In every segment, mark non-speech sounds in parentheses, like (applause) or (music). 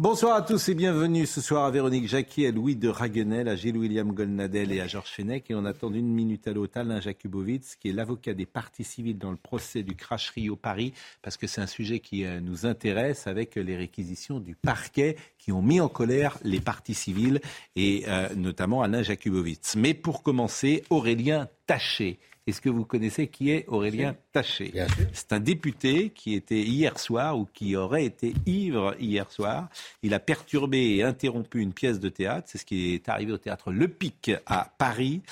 Bonsoir à tous et bienvenue ce soir à Véronique Jacquier, à Louis de Raguenel, à Gilles-William Golnadel et à Georges Fenech. Et on attend d'une minute à l'autre Alain Jakubowicz, qui est l'avocat des parties civiles dans le procès du Crash Rio Paris, parce que c'est un sujet qui euh, nous intéresse avec les réquisitions du parquet qui ont mis en colère les parties civiles et euh, notamment Alain Jakubowicz. Mais pour commencer, Aurélien Taché. Est-ce que vous connaissez qui est Aurélien Taché C'est un député qui était hier soir ou qui aurait été ivre hier soir. Il a perturbé et interrompu une pièce de théâtre. C'est ce qui est arrivé au théâtre Le Pic à Paris.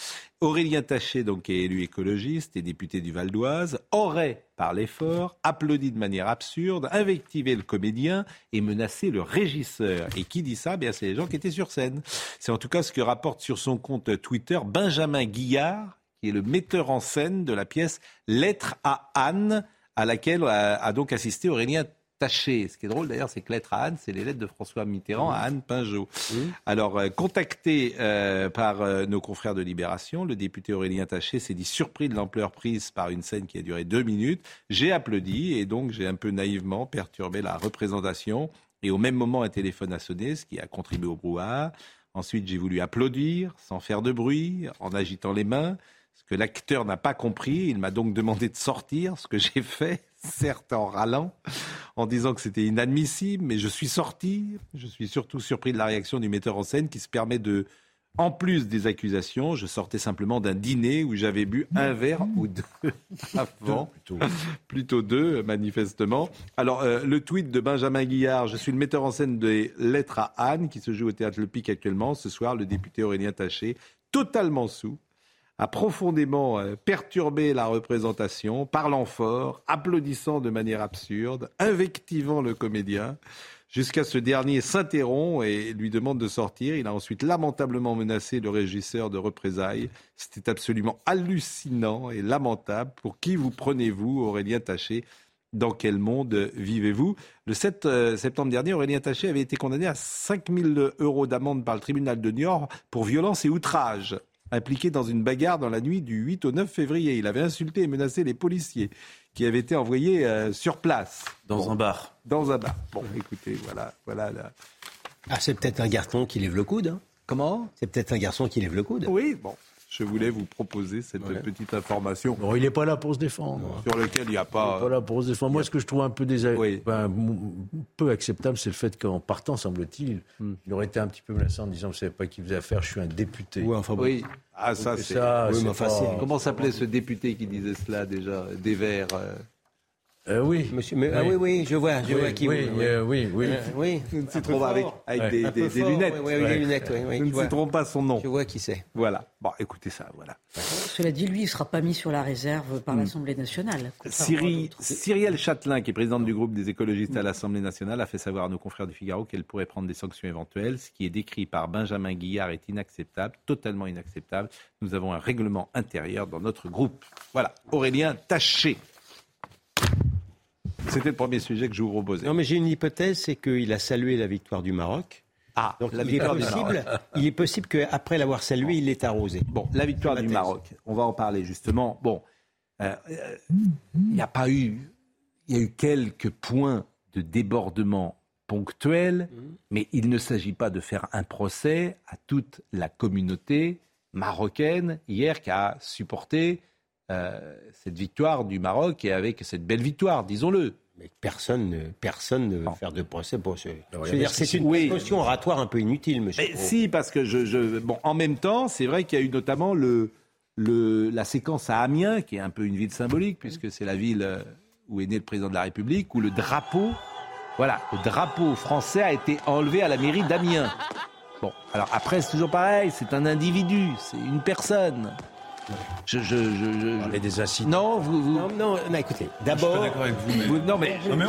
Aurélien Taché, donc, est élu écologiste et député du Val d'Oise, aurait, par l'effort, applaudi de manière absurde, invectivé le comédien et menacé le régisseur. Et qui dit ça? Bien, c'est les gens qui étaient sur scène. C'est en tout cas ce que rapporte sur son compte Twitter Benjamin Guillard, qui est le metteur en scène de la pièce Lettre à Anne, à laquelle a, a donc assisté Aurélien Taché. Ce qui est drôle d'ailleurs, c'est que Lettre à Anne, c'est les lettres de François Mitterrand à Anne Pinjot. Alors, euh, contacté euh, par euh, nos confrères de Libération, le député Aurélien Taché s'est dit surpris de l'ampleur prise par une scène qui a duré deux minutes. J'ai applaudi et donc j'ai un peu naïvement perturbé la représentation. Et au même moment, un téléphone a sonné, ce qui a contribué au brouhaha. Ensuite, j'ai voulu applaudir sans faire de bruit, en agitant les mains. Ce que l'acteur n'a pas compris, il m'a donc demandé de sortir, ce que j'ai fait, (laughs) certes en râlant, en disant que c'était inadmissible, mais je suis sorti. Je suis surtout surpris de la réaction du metteur en scène qui se permet de, en plus des accusations, je sortais simplement d'un dîner où j'avais bu un verre ou deux (laughs) avant, plutôt. deux manifestement. Alors euh, le tweet de Benjamin Guillard, je suis le metteur en scène des Lettres à Anne qui se joue au théâtre Le Pic actuellement. Ce soir, le député Aurélien Taché, totalement sous, a profondément euh, perturbé la représentation, parlant fort, applaudissant de manière absurde, invectivant le comédien, jusqu'à ce dernier s'interrompt et lui demande de sortir. Il a ensuite lamentablement menacé le régisseur de représailles. C'était absolument hallucinant et lamentable. Pour qui vous prenez-vous, Aurélien Taché? Dans quel monde vivez-vous? Le 7 euh, septembre dernier, Aurélien Taché avait été condamné à 5 000 euros d'amende par le tribunal de Niort pour violence et outrage impliqué dans une bagarre dans la nuit du 8 au 9 février. Il avait insulté et menacé les policiers qui avaient été envoyés euh, sur place. Dans un bar. Dans un bar. Bon, écoutez, voilà. voilà Ah, c'est peut-être un garçon qui lève le coude. hein. Comment? C'est peut-être un garçon qui lève le coude. Oui, bon. Je voulais vous proposer cette petite information il n'est pas là pour se défendre. sur laquelle il n'y a Il n'est pas. pas là pour se défendre. Moi, ce que je trouve un peu, désa- Oui. ben, peu acceptable, c'est le fait qu'en partant, semble-t-il, Hmm. il aurait été un petit peu menaçant en disant Vous ne savez pas qui vous avez affaire, je suis un député. Ouais, enfin bon. Oui. Ah, ça, Oui, pas- c'est- Comment s'appelait ce député qui disait cela déjà Des Verts. euh, Euh, oui. Monsieur, mais- ah oui, oui, je vois, je oui, vois qui oui, vous- euh, oui, oui. Euh, oui. Nous ne citerons avec, avec Ouais. des, Un des- peu des fort, lunettes. oui, oui, Ouais. des lunettes, oui, oui, Nous je ne vois. citerons pas son nom. Je vois qui c'est. Voilà. Bon, écoutez ça, voilà. Cela dit, lui, il ne sera pas mis sur la réserve par l'Assemblée nationale. Cyri-. Cyrielle Châtelain, qui est présidente du groupe des écologistes à l'Assemblée nationale, a fait savoir à nos confrères du Figaro qu'elle pourrait prendre des sanctions éventuelles. Ce qui est décrit par Benjamin Guillard est inacceptable, totalement inacceptable. Nous avons un règlement intérieur dans notre groupe. Voilà. Aurélien Taché. C'était le premier sujet que je vous proposais. Non, mais j'ai une hypothèse, c'est qu'il a salué la victoire du Maroc. Ah, Donc la il est possible, (laughs) il est possible qu'après l'avoir salué, il l'ait arrosé. Bon, la victoire du thèse. Maroc, on va en parler justement. Bon, euh, euh, il n'y a pas eu, il y a eu quelques points de débordement ponctuels, mais il ne s'agit pas de faire un procès à toute la communauté marocaine hier qui a supporté cette victoire du Maroc et avec cette belle victoire, disons-le. Mais personne ne, personne ne veut Non. faire de procès pour ce. C'est une oui. oratoire un peu inutile, monsieur. Mais si, parce que je, je- bon, en même temps, c'est vrai qu'il y a eu notamment le, le, la séquence à Amiens, qui est un peu une ville symbolique, puisque c'est la ville euh, où est né le président de la République, où le drapeau, voilà, le drapeau français a été enlevé à la mairie d'Amiens. Bon, alors après, c'est toujours pareil, c'est un individu, c'est une personne. Je, je, je, Parler des incidents. Non, vous, vous... Non, non, non, écoutez, Je suis pas d'abord, d'accord avec vous. mais- vous- non, mais Non, mais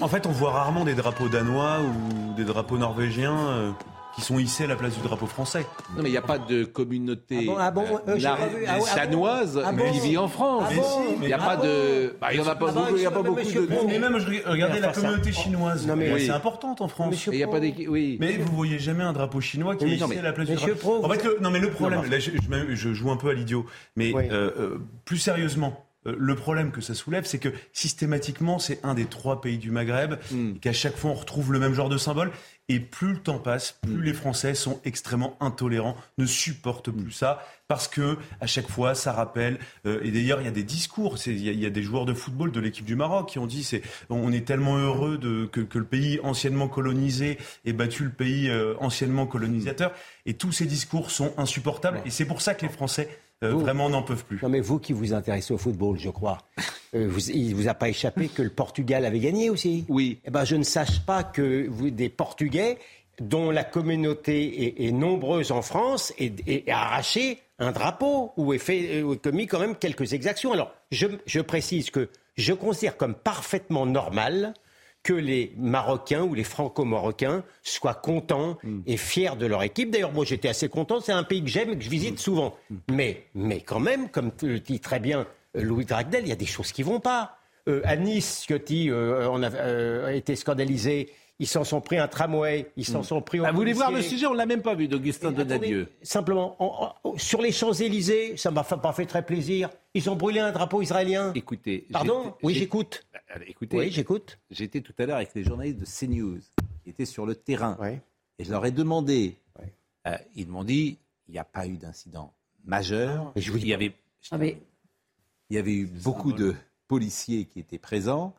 on- en fait, on voit rarement des drapeaux danois ou des drapeaux norvégiens euh, qui sont hissés à la place du drapeau français. non, mais il n'y a pas de communauté Ah bon, ah bon, euh, euh. Ah bon qui vit en France. Ah Mais bon si, Il n'y a pas de. Bah, il n'y en a pas beaucoup. Il y a pas mais beaucoup monsieur de. Pro- Mais même, je regardez la communauté chinoise. Non, mais Elle est oui. assez importante en France. Il n'y a pas. Oui. Mais vous voyez jamais un drapeau chinois qui est hissé à la place du drapeau. En fait, le, non, mais le problème, là, je, joue un peu à l'idiot, mais euh, plus sérieusement, le problème que ça soulève, c'est que systématiquement, c'est un des trois pays du Maghreb, Hmm. et qu'à chaque fois, on retrouve le même genre de symbole. Et plus le temps passe, plus les Français sont extrêmement intolérants, ne supportent plus ça, parce que à chaque fois, ça rappelle. euh, et d'ailleurs, il y a des discours. c'est- Il y, y a des joueurs de football de l'équipe du Maroc qui ont dit c'est on est tellement heureux de, que, que le pays anciennement colonisé ait battu le pays euh, anciennement colonisateur. Et tous ces discours sont insupportables. Et c'est pour ça que les Français euh, Vous- vraiment n'en peuvent plus. Non, mais vous qui vous intéressez au football, je crois, euh, vous, il vous a pas échappé que le Portugal avait gagné aussi Oui. Eh ben, je ne sache pas que vous, des Portugais, dont la communauté est, est nombreuse en France, et, et a arraché un drapeau ou ait fait, euh, commis quand même quelques exactions. Alors, je, je précise que je considère comme parfaitement normal que les Marocains ou les Franco-Marocains soient contents et fiers de leur équipe. D'ailleurs, moi, j'étais assez content. C'est un pays que j'aime et que je visite souvent. Mais, mais quand même, comme le dit très bien euh, Louis Dragdel, il y a des choses qui vont pas. Euh, à Nice, Ciotti euh, on a euh, été scandalisé. Ils s'en sont pris un tramway. Ils s'en sont pris. Bah, vous voulez voir le sujet On l'a même pas vu d'Augustin Attendez, Donadieu. Simplement, en- en- sur les Champs-Élysées, ça m'a pas fait très plaisir. Ils ont brûlé un drapeau israélien. Écoutez. Pardon? Oui, j'écoute. Allez, Écoutez, Oui, j'écoute. j'étais tout à l'heure avec les journalistes de CNews qui étaient sur le terrain. Oui. Et je leur ai demandé. Euh, ils m'ont dit il n'y a pas eu d'incident majeur. Mais je vous dis il, y avait, Ah, mais il y avait eu beaucoup de policiers qui étaient présents.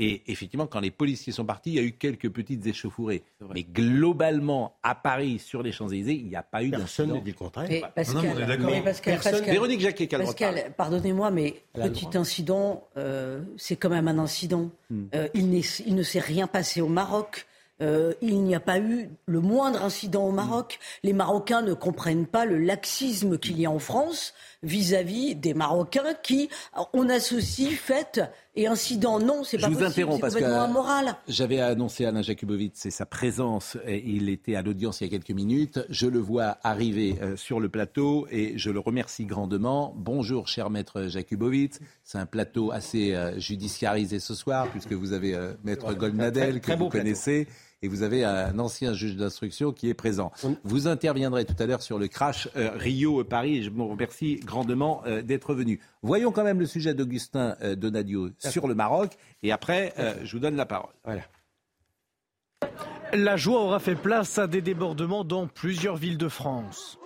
Et effectivement, quand les policiers sont partis, il y a eu quelques petites échauffourées. Mais globalement, à Paris, sur les Champs-Élysées, il n'y a pas eu Personne ne dit le contraire. mais non, Pascal, mais on est d'accord. mais Pascal, Personne- Pascal, Véronique Jacquet. Pascal, pardonnez-moi, mais petit incident, euh, c'est quand même un incident. Hmm. Euh, il, ne s'est rien passé au Maroc. Euh, il n'y a pas eu le moindre incident au Maroc. Les Marocains ne comprennent pas le laxisme qu'il y a en France vis-à-vis des Marocains qui, on associe fête et incident. Non, c'est Je pas vous possible. interromps C'est parce que complètement immoral. j'avais annoncé Alain Jakubowicz et sa présence. et Il était à l'audience il y a quelques minutes. Je le vois arriver euh, sur le plateau et je le remercie grandement. Bonjour, cher maître Jakubowicz. C'est un plateau assez euh, judiciarisé ce soir puisque vous avez euh, maître Goldnadel que vous plateau. Et vous avez un ancien juge d'instruction qui est présent. Vous interviendrez tout à l'heure sur le crash euh, Rio-Paris et je vous remercie grandement euh, d'être venu. Voyons quand même le sujet d'Augustin euh, Donadio sur le Maroc et après, euh, je vous donne la parole. Voilà. La joie aura fait place à des débordements dans plusieurs villes de France.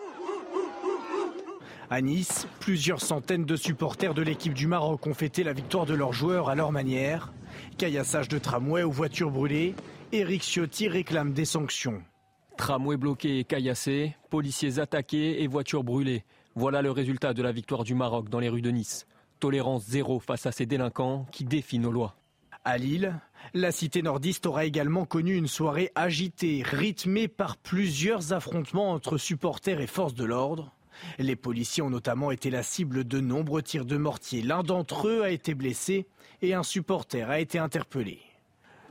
À Nice, plusieurs centaines de supporters de l'équipe du Maroc ont fêté la victoire de leurs joueurs à leur manière. Caillassage de tramway ou voitures brûlées, Éric Ciotti réclame des sanctions. Tramway bloqué et caillassé, policiers attaqués et voitures brûlées. Voilà le résultat de la victoire du Maroc dans les rues de Nice. Tolérance zéro face à ces délinquants qui défient nos lois. À Lille, la cité nordiste aura également connu une soirée agitée, rythmée par plusieurs affrontements entre supporters et forces de l'ordre. Les policiers ont notamment été la cible de nombreux tirs de mortier. L'un d'entre eux a été blessé et un supporter a été interpellé.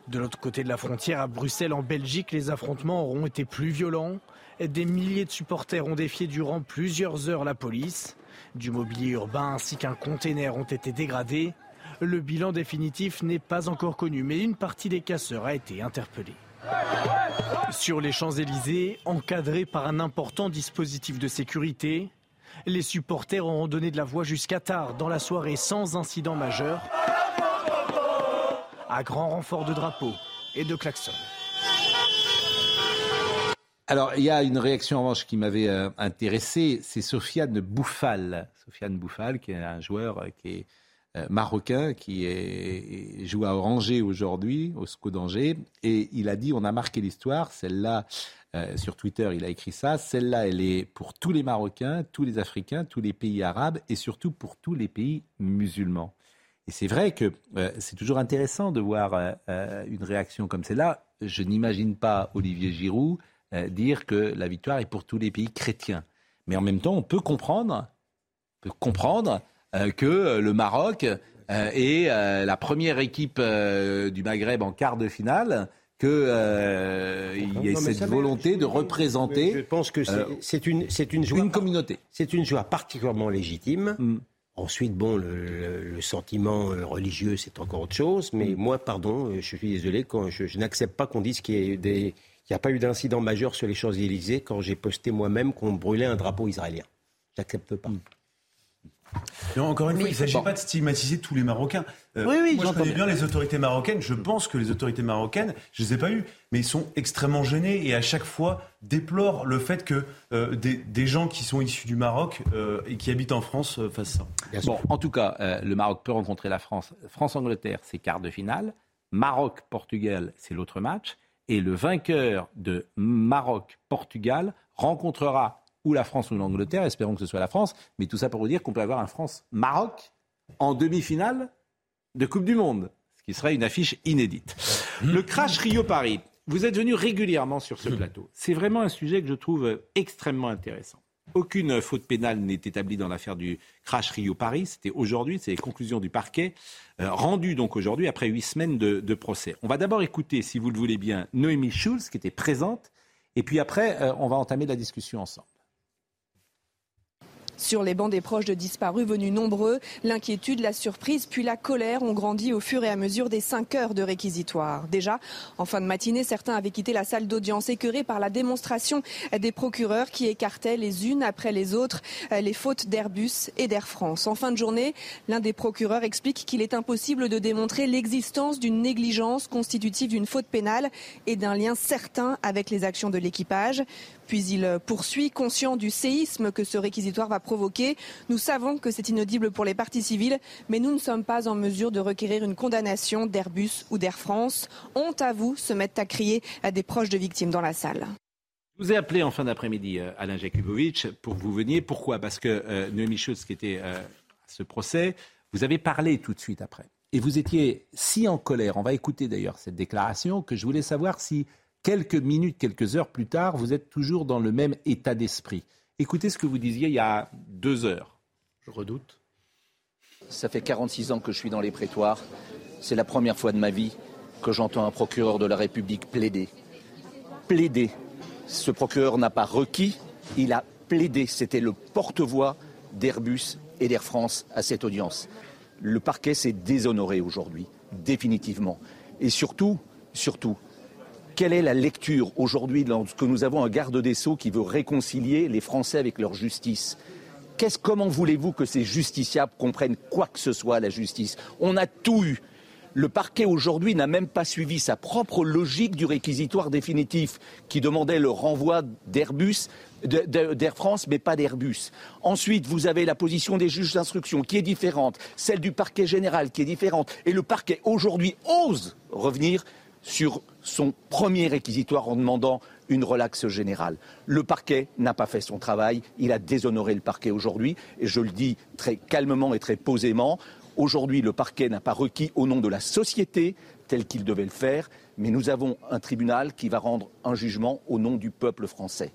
De l'autre côté de la frontière, à Bruxelles, en Belgique, les affrontements auront été plus violents. Des milliers de supporters ont défié durant plusieurs heures la police. Du mobilier urbain ainsi qu'un container ont été dégradés. Le bilan définitif n'est pas encore connu, mais une partie des casseurs a été interpellée. Sur les Champs-Élysées, encadrés par un important dispositif de sécurité, les supporters auront donné de la voix jusqu'à tard dans la soirée sans incident majeur, à grand renfort de drapeaux et de klaxons. Alors, il y a une réaction en revanche qui m'avait euh, intéressé, c'est Sofiane Bouffal. Sofiane Bouffal, qui est un joueur euh, qui est marocain, qui est, joue à Angers aujourd'hui, au SCO d'Angers, et il a dit on a marqué l'histoire, celle-là, euh, sur Twitter, il a écrit ça, celle-là, elle est pour tous les Marocains, tous les Africains, tous les pays arabes, et surtout pour tous les pays musulmans. Et c'est vrai que euh, c'est toujours intéressant de voir euh, euh, une réaction comme celle-là. Je n'imagine pas Olivier Giroud euh, dire que la victoire est pour tous les pays chrétiens. Mais en même temps, on peut comprendre peut comprendre euh, que le Maroc est la première équipe du Maghreb en quart de finale qu'il y ait cette volonté de représenter. Je pense que c'est une, une, joie, une communauté. C'est une joie particulièrement légitime. Mm. Ensuite, bon, le, sentiment religieux, c'est encore autre chose. Mais mm. moi, pardon, je suis désolé, quand je, n'accepte pas qu'on dise qu'il y des il n'y a pas eu d'incident majeur sur les Champs-Élysées quand j'ai posté moi-même qu'on brûlait un drapeau israélien. J'accepte pas. Encore une fois, il ne s'agit pas de stigmatiser tous les Marocains. Euh, oui, oui, moi, je connais bien les autorités marocaines. Je pense que les autorités marocaines, je ne les ai pas eues, mais ils sont extrêmement gênés et à chaque fois déplorent le fait que euh, des, gens qui sont issus du Maroc euh, et qui habitent en France fassent ça. bon, en tout cas, le Maroc peut rencontrer la France. France-Angleterre, c'est quart de finale. Maroc-Portugal, c'est l'autre match. Et le vainqueur de Maroc-Portugal rencontrera ou la France ou l'Angleterre, espérons que ce soit la France, mais tout ça pour vous dire qu'on peut avoir un France-Maroc en demi-finale de Coupe du Monde, ce qui serait une affiche inédite. Le crash Rio-Paris, vous êtes venu régulièrement sur ce plateau. C'est vraiment un sujet que je trouve extrêmement intéressant. Aucune faute pénale n'est établie dans l'affaire du crash Rio-Paris. C'était aujourd'hui, c'est les conclusions du parquet, euh, rendues donc aujourd'hui après huit semaines de, de procès. On va d'abord écouter, si vous le voulez bien, Noémie Schulz, qui était présente, et puis après, euh, on va entamer la discussion ensemble. Sur les bancs des proches de disparus venus nombreux, l'inquiétude, la surprise puis la colère ont grandi au fur et à mesure des cinq heures de réquisitoire. Déjà, en fin de matinée, certains avaient quitté la salle d'audience écœurés par la démonstration des procureurs qui écartaient les unes après les autres les fautes d'Airbus et d'Air France. En fin de journée, l'un des procureurs explique qu'il est impossible de démontrer l'existence d'une négligence constitutive d'une faute pénale et d'un lien certain avec les actions de l'équipage. Puis il poursuit, conscient du séisme que ce réquisitoire va. Nous savons que c'est inaudible pour les parties civiles, mais nous ne sommes pas en mesure de requérir une condamnation d'Airbus ou d'Air France. Honte à vous, se mettent à crier à des proches de victimes dans la salle. Je vous ai appelé en fin d'après-midi, euh, Alain Jakubowicz, pour que vous veniez. Pourquoi? Parce que euh, Noémie Schultz, qui était euh, à ce procès, vous avez parlé tout de suite après. Et vous étiez si en colère, on va écouter d'ailleurs cette déclaration, que je voulais savoir si quelques minutes, quelques heures plus tard, vous êtes toujours dans le même état d'esprit. Écoutez ce que vous disiez il y a deux heures. Je redoute. Ça fait 46 ans que je suis dans les prétoires. C'est la première fois de ma vie que j'entends un procureur de la République plaider. Plaider. Ce procureur n'a pas requis, il a plaidé. C'était le porte-voix d'Airbus et d'Air France à cette audience. Le parquet s'est déshonoré aujourd'hui, définitivement. Et surtout, surtout, quelle est la lecture aujourd'hui lorsque nous avons un garde des Sceaux qui veut réconcilier les Français avec leur justice? Comment voulez-vous que ces justiciables comprennent quoi que ce soit à la justice? On a tout eu. Le parquet aujourd'hui n'a même pas suivi sa propre logique du réquisitoire définitif qui demandait le renvoi d'Airbus, d'Air France, mais pas d'Airbus. Ensuite, vous avez la position des juges d'instruction qui est différente, celle du parquet général qui est différente, et le parquet aujourd'hui ose revenir sur son premier réquisitoire en demandant une relaxe générale. Le parquet n'a pas fait son travail, il a déshonoré le parquet aujourd'hui, et je le dis très calmement et très posément. Aujourd'hui, le parquet n'a pas requis au nom de la société tel qu'il devait le faire, mais nous avons un tribunal qui va rendre un jugement au nom du peuple français.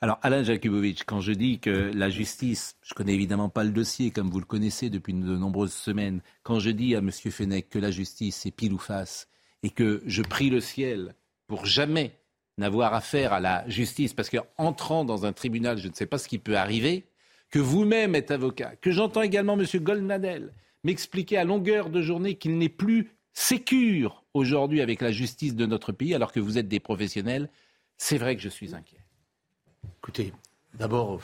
Alors, Alain Jakubowicz, quand je dis que la justice, je connais évidemment pas le dossier comme vous le connaissez depuis de nombreuses semaines, quand je dis à M. Fenech que la justice c'est pile ou face, et que je prie le ciel pour jamais n'avoir affaire à la justice, parce qu'entrant dans un tribunal, je ne sais pas ce qui peut arriver, que vous-même êtes avocat, que j'entends également M. Goldnadel m'expliquer à longueur de journée qu'il n'est plus sécure aujourd'hui avec la justice de notre pays, alors que vous êtes des professionnels, c'est vrai que je suis inquiet. Écoutez, d'abord,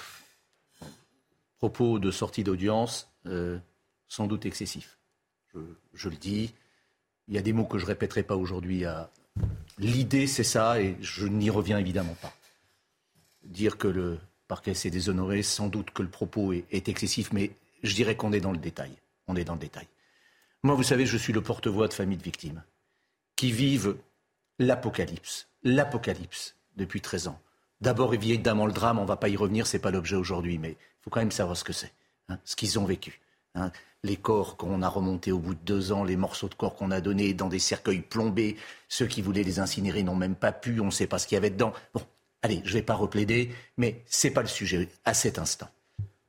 propos de sortie d'audience, euh, sans doute excessif. je, le dis, il y a des mots que je ne répéterai pas aujourd'hui. L'idée, c'est ça, et je n'y reviens évidemment pas. Dire que le parquet s'est déshonoré, sans doute que le propos est, excessif, mais je dirais qu'on est dans le détail. On est dans le détail. Moi, vous savez, je suis le porte-voix de familles de victimes qui vivent l'apocalypse, l'apocalypse depuis 13 ans. D'abord, évidemment, le drame, on ne va pas y revenir, ce n'est pas l'objet aujourd'hui, mais il faut quand même savoir ce que c'est, hein, ce qu'ils ont vécu. Hein les corps qu'on a remontés au bout de deux ans, les morceaux de corps qu'on a donnés dans des cercueils plombés, ceux qui voulaient les incinérer n'ont même pas pu, on ne sait pas ce qu'il y avait dedans. Bon, allez, je ne vais pas replaider, mais ce n'est pas le sujet à cet instant.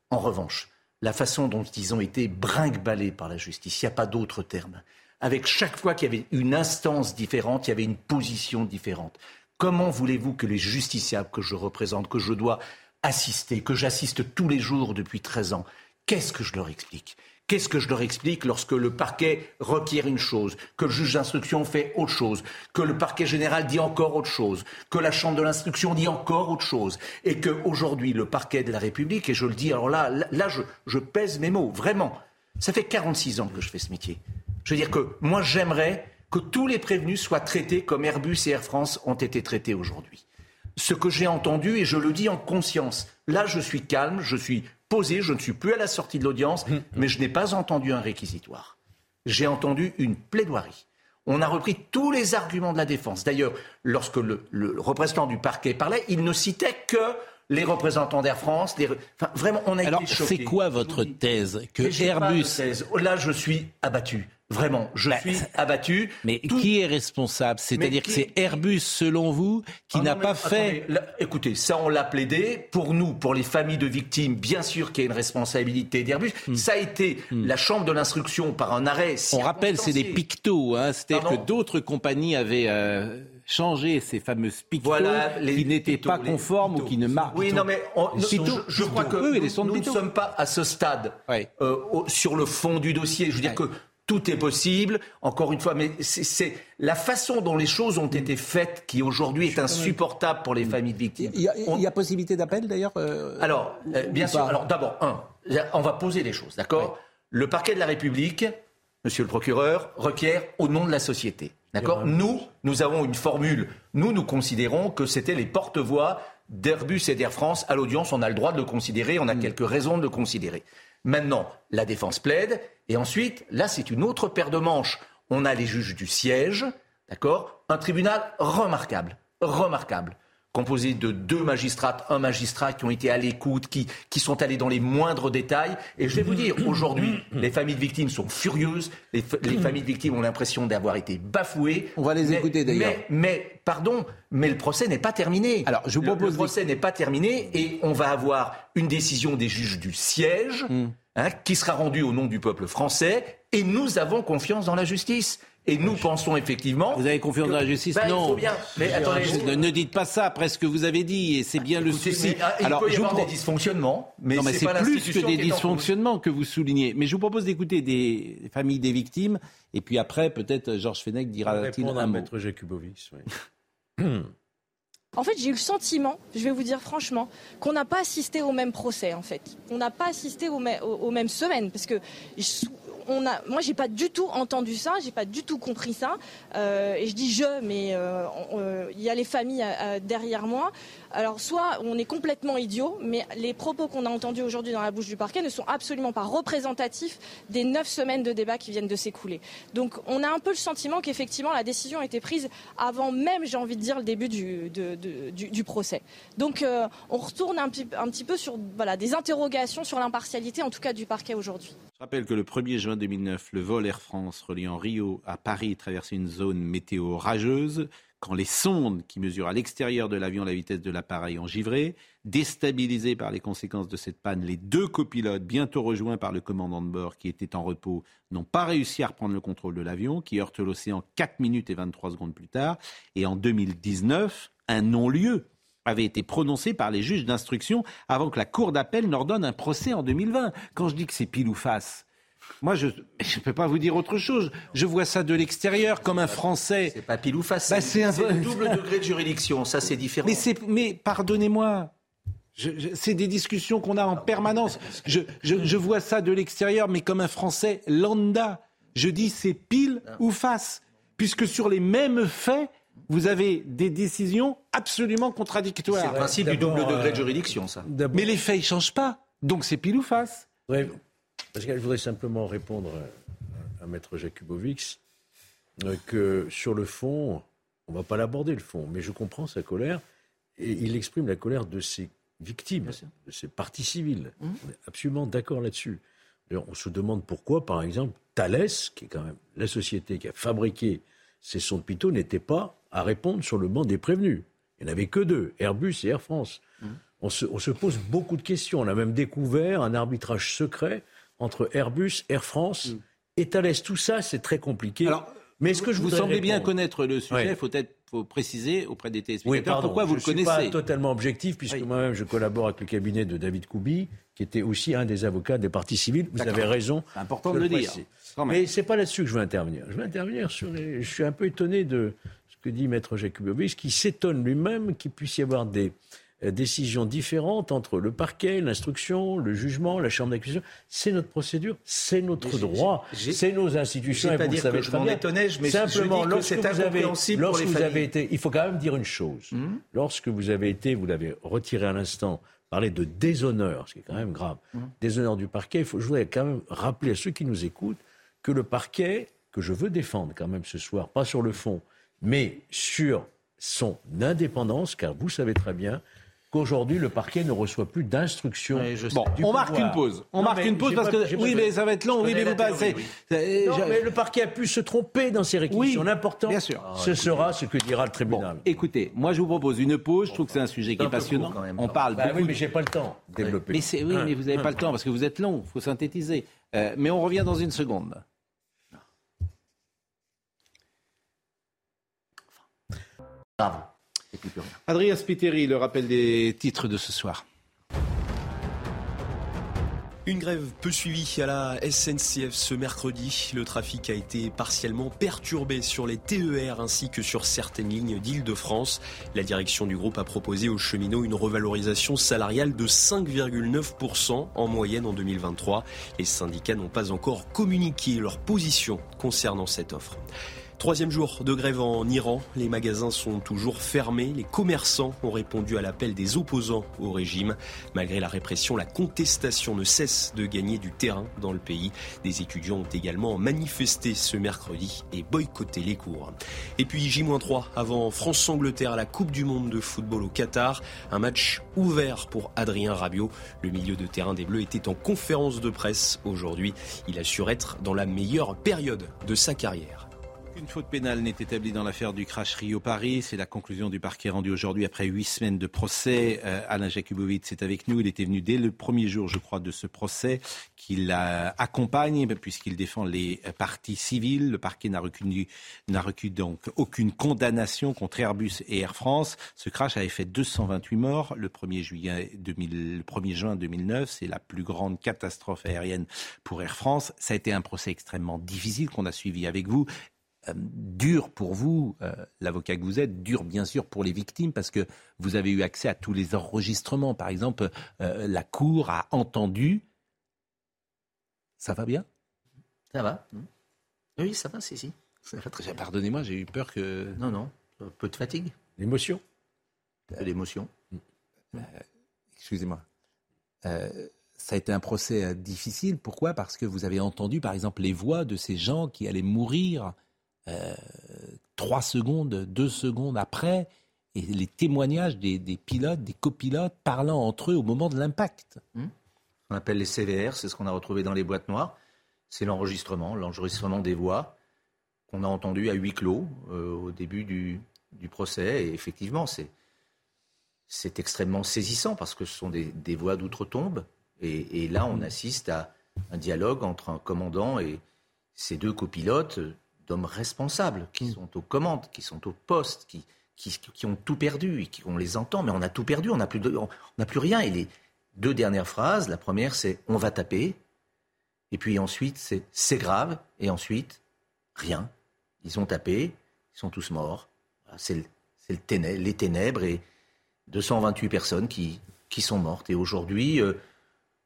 En revanche, la façon dont ils ont été brinque-ballés par la justice. Il n'y a pas d'autre terme. Avec chaque fois qu'il y avait une instance différente, il y avait une position différente. Comment voulez-vous que les justiciables que je représente, que je dois assister, que j'assiste tous les jours depuis 13 ans, qu'est-ce que je leur explique? Qu'est-ce que je leur explique lorsque le parquet requiert une chose, que le juge d'instruction fait autre chose, que le parquet général dit encore autre chose, que la chambre de l'instruction dit encore autre chose, et qu'aujourd'hui le parquet de la République, et je le dis, alors là, là, je, je pèse mes mots, vraiment, ça fait 46 ans que je fais ce métier. Je veux dire que moi j'aimerais que tous les prévenus soient traités comme Airbus et Air France ont été traités aujourd'hui. Ce que j'ai entendu, et je le dis en conscience, là je suis calme, je suis posé, je ne suis plus à la sortie de l'audience, hum, hum. mais je n'ai pas entendu un réquisitoire. J'ai entendu une plaidoirie. On a repris tous les arguments de la défense. D'ailleurs, lorsque le, représentant du parquet parlait, il ne citait que les représentants d'Air France. Enfin, vraiment, on a Alors, été choqués. c'est quoi votre thèse Que Airbus. Là, je suis abattu. Vraiment, je bah, suis abattu. Mais qui est responsable? C'est-à-dire que c'est Airbus, selon vous, qui ah n'a pas fait. écoutez, ça, on l'a plaidé. Pour nous, pour les familles de victimes, bien sûr qu'il y a une responsabilité d'Airbus. Hmm. Ça a été hmm. la chambre de l'instruction par un arrêt. On rappelle, c'est des pictos. Hein. C'est-à-dire que d'autres compagnies avaient. Euh, changé ces fameuses pictos qui n'étaient pas conformes ou qui ne marquent. Oui, non, mais je, crois que nous, ne sommes pas à ce stade euh, sur le fond du dossier. Je veux dire que tout est possible, encore une fois, mais c'est la façon dont les choses ont été faites qui aujourd'hui est insupportable pour les familles de victimes. Il y a, possibilité d'appel d'ailleurs euh, Alors, euh, bien sûr. Alors d'abord, un, on va poser les choses, d'accord Le parquet de la République, monsieur le procureur, requiert au nom de la société. D'accord Nous, nous avons une formule. Nous, nous considérons que c'était les porte-voix d'Airbus et d'Air France à l'audience. On a le droit de le considérer, on a mm. quelques raisons de le considérer. Maintenant, la défense plaide, et ensuite, là, c'est une autre paire de manches. On a les juges du siège, d'accord? Un tribunal remarquable, remarquable composé de deux magistrates, un magistrat qui ont été à l'écoute, qui, qui sont allés dans les moindres détails. Et je vais vous dire, aujourd'hui, les familles de victimes sont furieuses, les, familles de victimes ont l'impression d'avoir été bafouées. On va les écouter d'ailleurs. Mais, mais, pardon, mais le procès n'est pas terminé. Alors, je vous propose le, procès n'est pas terminé et on va avoir une décision des juges du siège. Hmm. Hein, qui sera rendue au nom du peuple français, et nous avons confiance dans la justice. Et nous pensons effectivement. Vous avez confiance dans la justice ben, Non. Bien. Mais attendez, ne, dites pas ça après ce que vous avez dit, et c'est bien le souci. Ah, il Alors, peut y avoir des dysfonctionnements, mais, non, mais c'est plus que des dysfonctionnements que vous soulignez. Mais je vous propose d'écouter des familles des victimes, et puis après, peut-être Georges Fenech dira-t-il un mot. Maître Jakubovic. (clears throat) En fait, j'ai eu le sentiment, je vais vous dire franchement, qu'on n'a pas assisté au même procès, en fait. On n'a pas assisté aux, mêmes semaines, parce que on a, moi, j'ai pas du tout entendu ça, j'ai pas du tout compris ça. Euh, et je dis je, mais euh, euh, il y a les familles derrière moi. Alors, soit on est complètement idiot, mais les propos qu'on a entendus aujourd'hui dans la bouche du parquet ne sont absolument pas représentatifs des neuf semaines de débat qui viennent de s'écouler. Donc, on a un peu le sentiment qu'effectivement la décision a été prise avant même, j'ai envie de dire, le début du, procès. Donc, on retourne un, petit peu sur des interrogations sur l'impartialité, en tout cas du parquet aujourd'hui. Je rappelle que le 1er juin 2009, le vol Air France reliant Rio à Paris traversait une zone météo rageuse quand les sondes qui mesurent à l'extérieur de l'avion la vitesse de l'appareil ont givré. Déstabilisés par les conséquences de cette panne, les deux copilotes, bientôt rejoints par le commandant de bord qui était en repos, n'ont pas réussi à reprendre le contrôle de l'avion, qui heurte l'océan 4 minutes et 23 secondes plus tard. Et en 2019, un non-lieu avait été prononcé par les juges d'instruction avant que la Cour d'appel n'ordonne un procès en 2020. Quand je dis que c'est pile ou face, moi, je ne peux pas vous dire autre chose. Je vois ça de l'extérieur comme un Français. C'est pas pile ou face. Bah, c'est un double degré de juridiction. Ça, c'est différent. Mais, mais pardonnez-moi. C'est des discussions qu'on a en permanence. Je, je, vois ça de l'extérieur, mais comme un Français lambda. Je dis c'est pile ou face. Puisque sur les mêmes faits, vous avez des décisions absolument contradictoires. C'est le principe du double degré de juridiction, ça. Mais les faits, ne changent pas. Donc c'est pile ou face. Parce je voudrais simplement répondre à, Maître Jakubovic euh, que sur le fond, on ne va pas l'aborder le fond, mais je comprends sa colère et il exprime la colère de ses victimes, de ses parties civiles. Mmh. On est absolument d'accord là-dessus. On se demande pourquoi, par exemple, Thales, qui est quand même la société qui a fabriqué ces Pitot, n'était pas à répondre sur le banc des prévenus. Il n'y en avait que deux, Airbus et Air France. Mmh. on se, on se pose beaucoup de questions. On a même découvert un arbitrage secret entre Airbus, Air France et Thales. Tout ça, c'est très compliqué. mais est-ce que je vous semblez bien connaître le sujet Ouais. Faut peut-être faut préciser auprès des Oui, téléspectateurs pardon, pourquoi vous je le suis connaissez. pas totalement objectif, puisque moi-même je collabore avec le cabinet de David Koubi, qui était aussi un des avocats des parties civiles. Vous avez raison. C'est important de le dire. Mais c'est pas là-dessus que je veux intervenir. Je veux intervenir sur les... Je suis un peu étonné de ce que dit Maître Jakubowicz, qui s'étonne lui-même qu'il puisse y avoir des décisions différentes entre le parquet, l'instruction, le jugement, la chambre d'accusation. C'est notre procédure, c'est notre droit, c'est nos institutions. et pas vous dire savez que je très m'en bien. étonnais, mais je- je Simplement, dis que lorsque c'est vous avez, pour les vous avez été, il faut quand même dire une chose. Hmm Lorsque vous avez été, vous l'avez retiré à l'instant, parler de déshonneur, ce qui est quand même grave, Hmm déshonneur du parquet, il faut, je voudrais quand même rappeler à ceux qui nous écoutent que le parquet, que je veux défendre quand même ce soir, pas sur le fond, mais sur son indépendance, car vous savez très bien qu'aujourd'hui, le parquet ne reçoit plus d'instructions. Bon, on marque une pause. On Non, marque une pause parce pas- que oui, mais ça va être long. Oui, mais vous passez. oui. Non, mais le parquet a pu se tromper dans ses réquisitions. Oui, L'important, bien sûr. ce sera ce que dira le tribunal. Écoutez, moi je vous propose une pause. Je trouve que c'est un sujet qui est passionnant. quand même. On parle Bah oui, mais j'ai pas le temps de développer. Mais oui, Hein, mais vous n'avez pas le temps parce que vous êtes long. Il faut synthétiser. Euh, mais on revient dans une seconde. Bravo. Plus rien. Adrien Spiteri, le rappel des titres de ce soir. Une grève peu suivie à la SNCF ce mercredi. Le trafic a été partiellement perturbé sur les TER ainsi que sur certaines lignes d'Île-de-France. La direction du groupe a proposé aux cheminots une revalorisation salariale de 5,9% en moyenne en 2023. Les syndicats n'ont pas encore communiqué leur position concernant cette offre. Troisième jour de grève en Iran. Les magasins sont toujours fermés. Les commerçants ont répondu à l'appel des opposants au régime. Malgré la répression, la contestation ne cesse de gagner du terrain dans le pays. Des étudiants ont également manifesté ce mercredi et boycotté les cours. Et puis J-3 avant France-Angleterre à la Coupe du Monde de football au Qatar. Un match ouvert pour Adrien Rabiot. Le milieu de terrain des Bleus était en conférence de presse aujourd'hui. Il assure être dans la meilleure période de sa carrière. Une faute pénale n'est établie dans l'affaire du crash Rio-Paris. C'est la conclusion du parquet rendue aujourd'hui après huit semaines de procès. Euh, Alain Jakubowicz est avec nous. Il était venu dès le premier jour, je crois, de ce procès qu'il accompagne puisqu'il défend les parties civiles. Le parquet n'a reconnu, donc aucune condamnation contre Airbus et Air France. Ce crash avait fait 228 morts le 1er, juillet 2000, le 1er juin 2009. C'est la plus grande catastrophe aérienne pour Air France. Ça a été un procès extrêmement difficile qu'on a suivi avec vous dur pour vous, euh, l'avocat que vous êtes, dur bien sûr pour les victimes parce que vous avez eu accès à tous les enregistrements. Par exemple, euh, la Cour a entendu. Ça va bien? Ça va Oui, ça va, si, si. Ça va très bien. Pardonnez-moi, j'ai eu peur que. Non, non. Un peu de fatigue. L'émotion? L'émotion. Excusez-moi. Euh, ça a été un procès euh, difficile. Pourquoi? Parce que vous avez entendu, par exemple, les voix de ces gens qui allaient mourir euh, trois secondes, deux secondes après, et les témoignages des, des pilotes, des copilotes parlant entre eux au moment de l'impact. On appelle les CVR, c'est ce qu'on a retrouvé dans les boîtes noires. C'est l'enregistrement, l'enregistrement des voix qu'on a entendu à huis clos euh, au début du, du procès. Et effectivement, c'est extrêmement saisissant parce que ce sont des, des voix d'outre-tombe. Et, et là, on assiste à un dialogue entre un commandant et ces deux copilotes d'hommes responsables qui sont aux commandes, qui sont au poste, qui, qui, qui ont tout perdu et qui, on les entend, mais on a tout perdu, on n'a plus, de- on n'a plus rien. Et les deux dernières phrases, la première c'est on va taper, et puis ensuite c'est c'est grave, et ensuite rien. Ils ont tapé, ils sont tous morts. C'est le- le les ténèbres et 228 personnes qui, qui sont mortes. Et aujourd'hui, euh,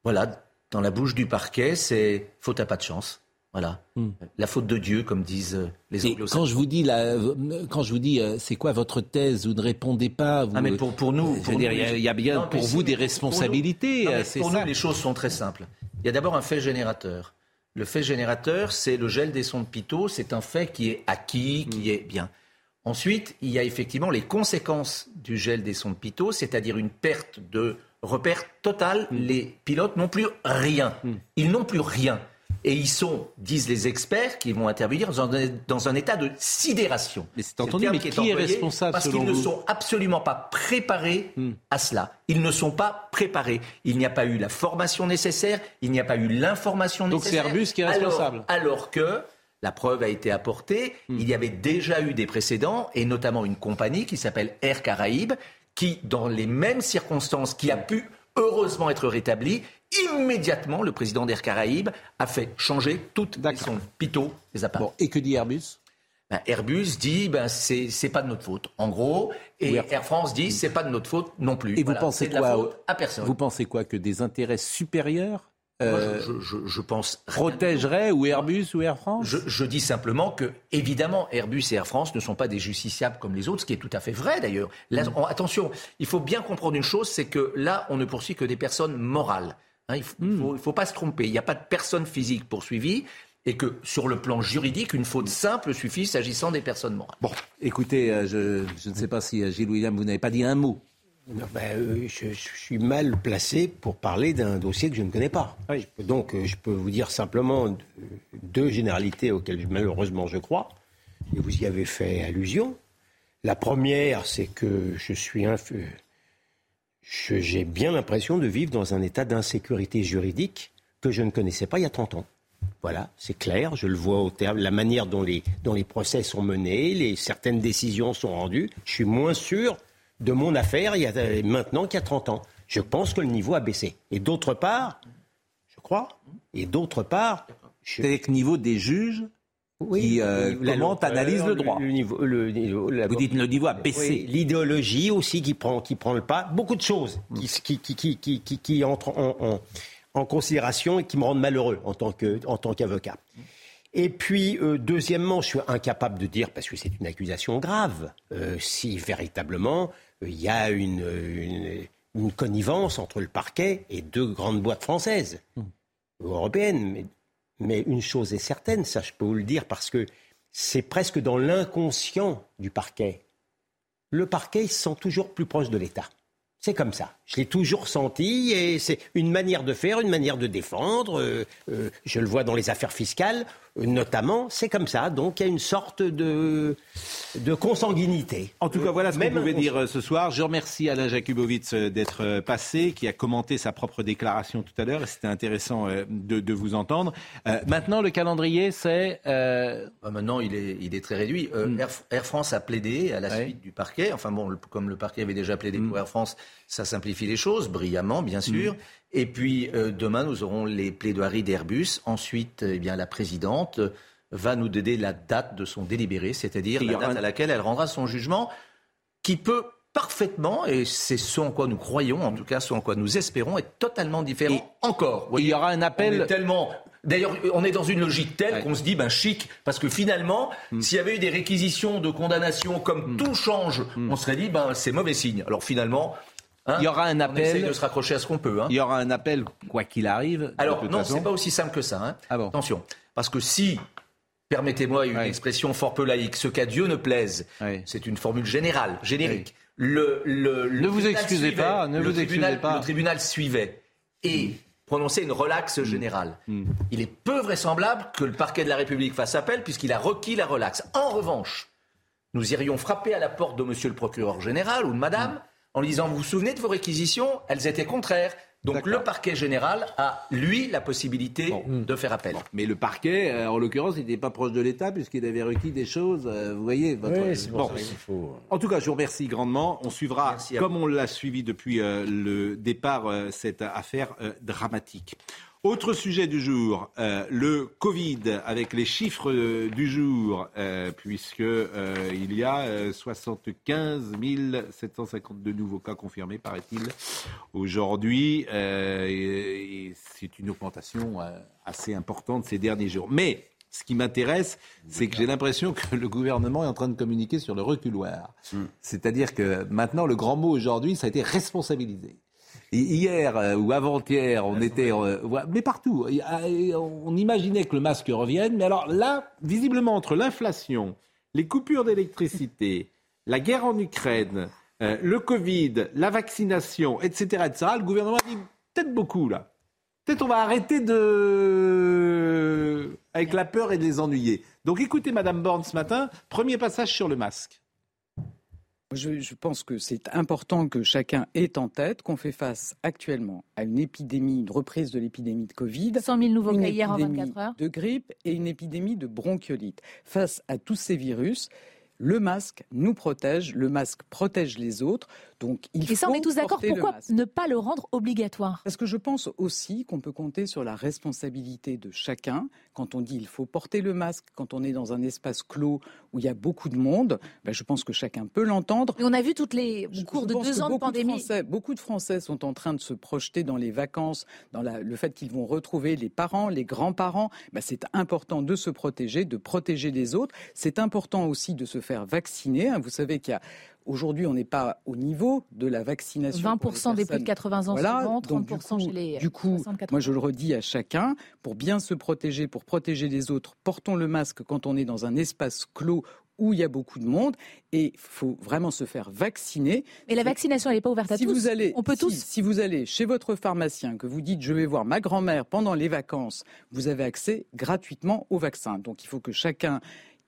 voilà, dans la bouche du parquet, c'est faute à pas de chance. Voilà. La faute de Dieu, comme disent euh, les anglo-saxons. quand je vous dis, la, quand je vous dis, euh, c'est quoi votre thèse Vous ne répondez pas. Vous, Ah, mais pour, pour nous, il y a- y bien Non, pour vous des pour nous- responsabilités. Non, euh, pour ça. nous, les choses sont très simples. Il y a d'abord un fait générateur. Le fait générateur, c'est le gel des sons de Pitot. C'est un fait qui est acquis, qui est bien. Ensuite, il y a effectivement les conséquences du gel des sons de Pitot, c'est-à-dire une perte de repère total. Les pilotes n'ont plus rien. Ils n'ont plus rien. Et ils sont, disent les experts, qui vont intervenir dans un, dans un état de sidération. Mais c'est entendu, mais qui est, responsable Parce qu'ils ne sont absolument pas préparés hmm. à cela. Ils ne sont pas préparés. Il n'y a pas eu la formation nécessaire, il n'y a pas eu l'information nécessaire. Donc c'est Airbus qui est responsable. alors, alors que la preuve a été apportée. Hmm. Il y avait déjà eu des précédents, et notamment une compagnie qui s'appelle Air Caraïbes, qui, dans les mêmes circonstances, qui a pu heureusement être rétablie, immédiatement, le président d'Air Caraïbes a fait changer toute son pito des appareils. et que dit Airbus? Ben, Airbus dit ben c'est pas de notre faute en gros et Air, France dit c'est pas de notre faute non plus. Et vous pensez quoi à personne. Vous pensez quoi que des intérêts supérieurs euh, je, pense protégerait ou Airbus ou Air France je, dis simplement que évidemment Airbus et Air France ne sont pas des justiciables comme les autres, ce qui est tout à fait vrai d'ailleurs. Mm. Attention, il faut bien comprendre une chose, c'est que là on ne poursuit que des personnes morales. Hein. il ne mm. faut, pas se tromper. Il n'y a pas de personne physique poursuivie et que sur le plan juridique, une faute simple suffit s'agissant des personnes morales. Bon, écoutez, euh, je, ne sais pas si euh, Gilles William, vous n'avez pas dit un mot ben, euh, je, suis mal placé pour parler d'un dossier que je ne connais pas. donc, euh, je peux vous dire simplement deux généralités auxquelles malheureusement je crois, et vous y avez fait allusion. La première, c'est que je suis j'ai bien l'impression de vivre dans un état d'insécurité juridique que je ne connaissais pas il y a 30 ans. Voilà, c'est clair, je le vois au terme, la manière dont les, dont les procès sont menés, les, certaines décisions sont rendues. Je suis moins sûr de mon affaire il y a maintenant qu'il y a 30 ans. Je pense que le niveau a baissé. Et d'autre part, je crois, et d'autre part... Je... C'est le niveau des juges oui, qui euh, comment analyse le droit. Le, niveau, Vous dites le niveau a baissé. L'idéologie aussi qui prend, qui prend le pas. Beaucoup de choses qui, qui, qui, qui, qui entrent en, en, considération et qui me rendent malheureux en tant qu'avocat. Et puis, euh, deuxièmement, je suis incapable de dire, parce que c'est une accusation grave, euh, si véritablement il y a une, une, connivence entre le parquet et deux grandes boîtes françaises, hmm. européennes. Mais, mais, une chose est certaine, ça je peux vous le dire, parce que c'est presque dans l'inconscient du parquet. Le parquet se sent toujours plus proche de l'État. C'est comme ça. Je l'ai toujours senti et c'est une manière de faire, une manière de défendre. Euh, euh, je le vois dans les affaires fiscales, euh, notamment. C'est comme ça. Donc il y a une sorte de, de consanguinité. En tout cas, voilà ce qu'on pouvait dire ce soir. Je remercie Alain Jakubowicz d'être passé, qui a commenté sa propre déclaration tout à l'heure. Et c'était intéressant de, vous entendre. maintenant, le calendrier, c'est. Bah, maintenant, il est, il est très réduit. Hmm. Air, France a plaidé à la suite du parquet. Enfin bon, comme le parquet avait déjà plaidé hmm. pour Air France ça simplifie les choses, brillamment, bien sûr. Mm. Et puis, euh, demain, nous aurons les plaidoiries d'Airbus. Ensuite, eh bien, la présidente va nous donner la date de son délibéré, c'est-à-dire la date à laquelle elle rendra son jugement, qui peut parfaitement, et c'est ce en quoi nous croyons, en tout cas ce en quoi nous espérons, être totalement différent encore. il y aura un appel. tellement. D'ailleurs, on est dans une logique telle qu'on se dit, ben chic, parce que finalement, mm. s'il y avait eu des réquisitions de condamnation, comme mm. tout change, on serait dit, ben c'est mauvais signe. Alors finalement, Hein il y aura un appel. On de se raccrocher à ce qu'on peut. Hein. Il y aura un appel, quoi qu'il arrive. Alors, non, c'est pas aussi simple que ça. Hein. Ah Attention. Parce que si, permettez-moi une expression fort peu laïque, ce qu'à Dieu ne plaise, c'est une formule générale, générique. Le, le, ne vous excusez pas, ne vous excusez pas. Le tribunal suivait et prononçait une relaxe mm. générale. Mm. Il est peu vraisemblable que le parquet de la République fasse appel puisqu'il a requis la relaxe. En revanche, nous irions frapper à la porte de monsieur le procureur général ou de madame. En lui disant, vous vous souvenez de vos réquisitions? Elles étaient contraires. Donc le parquet général a, lui, la possibilité de faire appel. Mais le parquet, euh, en l'occurrence, n'était pas proche de l'État puisqu'il avait requis des choses. Euh, vous voyez votre... faut... En tout cas, je vous remercie grandement. On suivra, comme on l'a suivi depuis euh, le départ, cette affaire dramatique. Autre sujet du jour, euh, le Covid, avec les chiffres euh, du jour, euh, puisque il y a 75 752 nouveaux cas confirmés, paraît-il, aujourd'hui. c'est une augmentation assez importante ces derniers jours. Mais ce qui m'intéresse, c'est que j'ai l'impression que le gouvernement est en train de communiquer sur le reculoir. Hmm. C'est-à-dire que maintenant, le grand mot aujourd'hui, ça a été responsabilisé. Hier euh, ou avant-hier, on était, euh, mais partout, on imaginait que le masque revienne. Mais alors là, visiblement, entre l'inflation, les coupures d'électricité, (laughs) la guerre en Ukraine, euh, le Covid, la vaccination, etc., etc., le gouvernement a dit peut-être beaucoup là. Peut-être on va arrêter de. avec la peur et de les ennuyer. Donc écoutez Madame Borne ce matin, premier passage sur le masque. Je, je, pense que c'est important que chacun ait en tête qu'on fait face actuellement à une épidémie, une reprise de l'épidémie de Covid. 100 000 nouveaux cas hier en épidémie 24 heures. De grippe et une épidémie de bronchiolite. Face à tous ces virus, le masque nous protège, le masque protège les autres. Donc il Et ça, faut on est tous d'accord. Pourquoi ne pas le rendre obligatoire? Parce que je pense aussi qu'on peut compter sur la responsabilité de chacun. Quand on dit il faut porter le masque, quand on est dans un espace clos où il y a beaucoup de monde, ben, je pense que chacun peut l'entendre. Et on a vu toutes les cours Je de deux ans de pandémie. Français, beaucoup de Français sont en train de se projeter dans les vacances, dans la- le fait qu'ils vont retrouver les parents, les grands-parents. Ben, c'est important de se protéger, de protéger les autres. C'est important aussi de se faire vacciner. hein. Vous savez qu'il y a Aujourd'hui, on n'est pas au niveau de la vaccination. pour les 20% des plus de personnes. 80 ans Voilà, suivants, donc 30% du coup, chez les Du coup, 60-80. moi je le redis à chacun, pour bien se protéger, pour protéger les autres, portons le masque quand on est dans un espace clos où il y a beaucoup de monde et il faut vraiment se faire vacciner. Mais la vaccination, elle n'est pas ouverte à si tous. Vous allez, On peut si- tous. Si vous allez chez votre pharmacien, que vous dites je vais voir ma grand-mère pendant les vacances, vous avez accès gratuitement au vaccin. Donc il faut que chacun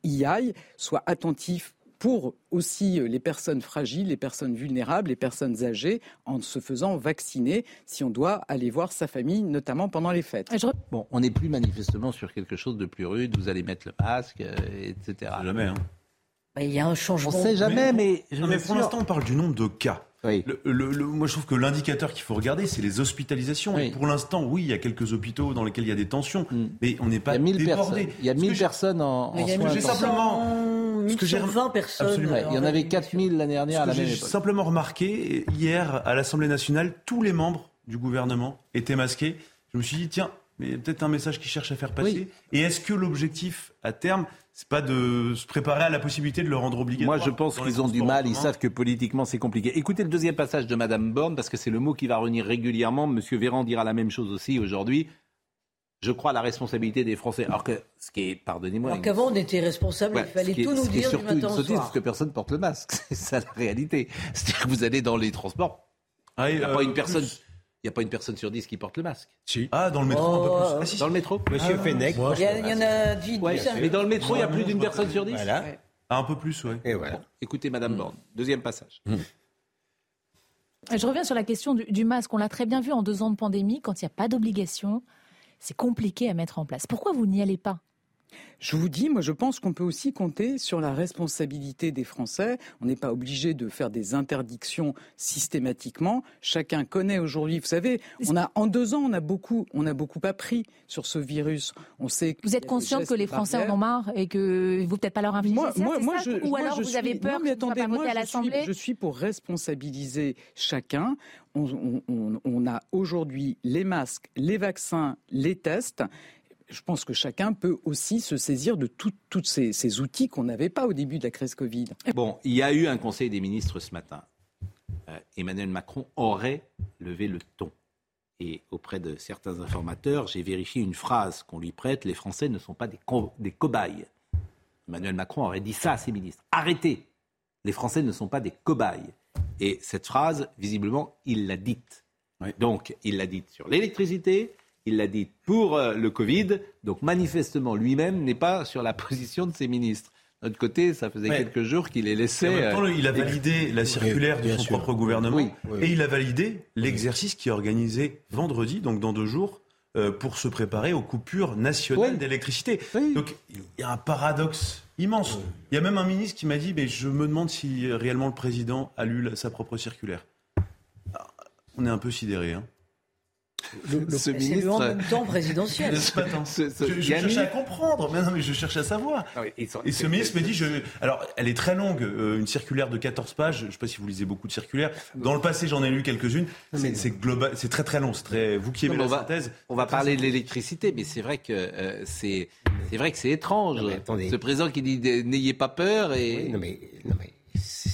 y aille, soit attentif pour aussi euh, les personnes fragiles, les personnes vulnérables, les personnes âgées, en se faisant vacciner si on doit aller voir sa famille, notamment pendant les fêtes. Bon, on n'est plus manifestement sur quelque chose de plus rude. Vous allez mettre le masque, euh, etc. Jamais. Hein. Bah, Il y a un changement. On sait jamais, mais, je Non, mais pour l'instant, on parle du nombre de cas. Oui. Le- le- le- moi, je trouve que l'indicateur qu'il faut regarder, c'est les hospitalisations. Oui. Et pour l'instant, oui, il y a quelques hôpitaux dans lesquels il y a des tensions, mais on n'est Il pas y a 1000 débordé. personnes. Il y a Ce que 1000 j'ai- personnes en, en il y a soins j'ai intensifs. simplement- Ce que j'ai 1120 personnes. Absolument. Ouais, il y en avait 4000 l'année dernière Ce à que la même j'ai époque. simplement remarqué, hier, à l'Assemblée nationale, tous les membres du gouvernement étaient masqués. Je me suis dit, tiens, mais il y a peut-être un message qu'ils cherchent à faire passer. Et est-ce que l'objectif, à terme, c'est pas de se préparer à la possibilité de le rendre obligatoire Moi, je pense qu'ils ont du mal. Ils savent que politiquement, c'est compliqué. Écoutez le deuxième passage de Madame Borne, parce que c'est le mot qui va revenir régulièrement. Monsieur Véran dira la même chose aussi aujourd'hui. Je crois à la responsabilité des Français. Alors que, ce qui est, pardonnez-moi, Alors qu'avant, on était responsable, Ouais, il fallait est- tout nous dire du surtout une matin au soir. parce que personne porte le masque. (laughs) C'est ça la réalité. C'est-à-dire que vous allez dans les transports, Ah, il n'y a euh, pas une personne. plus. Il n'y a pas une personne sur dix qui porte le masque. Si. Ah, dans le métro, un peu plus. Oh, Ah, si, Dans le métro Monsieur Fenech. Il y, a- il y en a 10, Ouais, 10, Mais dans le métro, il y a plus d'une personne sur dix Voilà. Ah, un peu plus, ouais. Voilà. Écoutez Madame Borne. Deuxième passage. Je reviens sur la question du, du masque. On l'a très bien vu en deux ans de pandémie, quand il n'y a pas d'obligation, c'est compliqué à mettre en place. Pourquoi vous n'y allez pas? Je vous dis, moi je pense qu'on peut aussi compter sur la responsabilité des Français. On n'est pas obligé de faire des interdictions systématiquement. Chacun connaît aujourd'hui, vous savez, on a en deux ans on a beaucoup, on a beaucoup appris sur ce virus. On sait. Vous êtes conscient que les Français en ont marre et que vous peut-être pas leur infliger Moi, ça, moi, moi, ça je, Ou alors je vous suis- avez peur non, mais attendez, pas à je Je suis pour responsabiliser chacun. On, on- on- on a aujourd'hui les masques, les vaccins, les tests. Je pense que chacun peut aussi se saisir de tous ces, ces outils qu'on n'avait pas au début de la crise Covid. Bon, il y a eu un conseil des ministres ce matin. Euh, Emmanuel Macron aurait levé le ton. Et auprès de certains informateurs, j'ai vérifié une phrase qu'on lui prête les Français ne sont pas des, co- des cobayes. Emmanuel Macron aurait dit ça à ses ministres. Arrêtez Les Français ne sont pas des cobayes. Et cette phrase, visiblement, il l'a dite. Donc, il l'a dite sur l'électricité, il l'a dite pour euh, le Covid. Donc, manifestement, lui-même n'est pas sur la (laughs) position de ses ministres. De notre côté, ça faisait Ouais. quelques jours qu'il temps, euh, il a validé la circulaire de son sûr. propre gouvernement Oui, oui. et il a validé l'exercice qui est organisé vendredi, donc dans deux jours, euh, pour se préparer aux coupures nationales Oui. d'électricité. Donc il y a un paradoxe immense. Il y a même un ministre qui m'a dit, mais je me demande si réellement le président a lu sa propre circulaire. Alors, on est un peu sidéré. Hein. Ce C'est le en ministre. même temps présidentiel. Ce ce- ce- Je, je cherche à comprendre, mais non, mais je cherche à savoir. Ah oui, ils sont- Et ce ministre me dit, je... alors elle est très longue, euh, une circulaire de 14 pages, je ne sais pas si vous lisez beaucoup de circulaires, dans le passé j'en ai lu quelques-unes, c'est c'est global, c'est très très long, c'est très... vous qui aimez Non, la on va- synthèse... On va parler de l'électricité, mais c'est vrai que euh, c'est c'est vrai que c'est étrange. Non. Ce président qui dit n'ayez pas peur et Oui, non mais, non mais